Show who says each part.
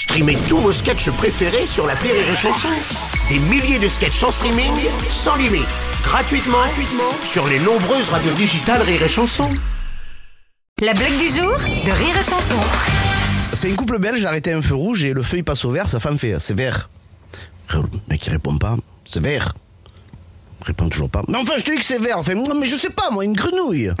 Speaker 1: Streamez tous vos sketchs préférés sur la Rire et Chanson. Des milliers de sketchs en streaming, sans limite, gratuitement, gratuitement sur les nombreuses radios digitales Rire et Chanson.
Speaker 2: La blague du jour de Rire et Chanson.
Speaker 3: C'est un couple belge arrêté à un feu rouge et le feu il passe au vert, sa femme fait c'est vert. Le mec il répond pas, c'est vert. Il répond toujours pas. Mais enfin je te dis que c'est vert, enfin moi mais je sais pas moi, une grenouille.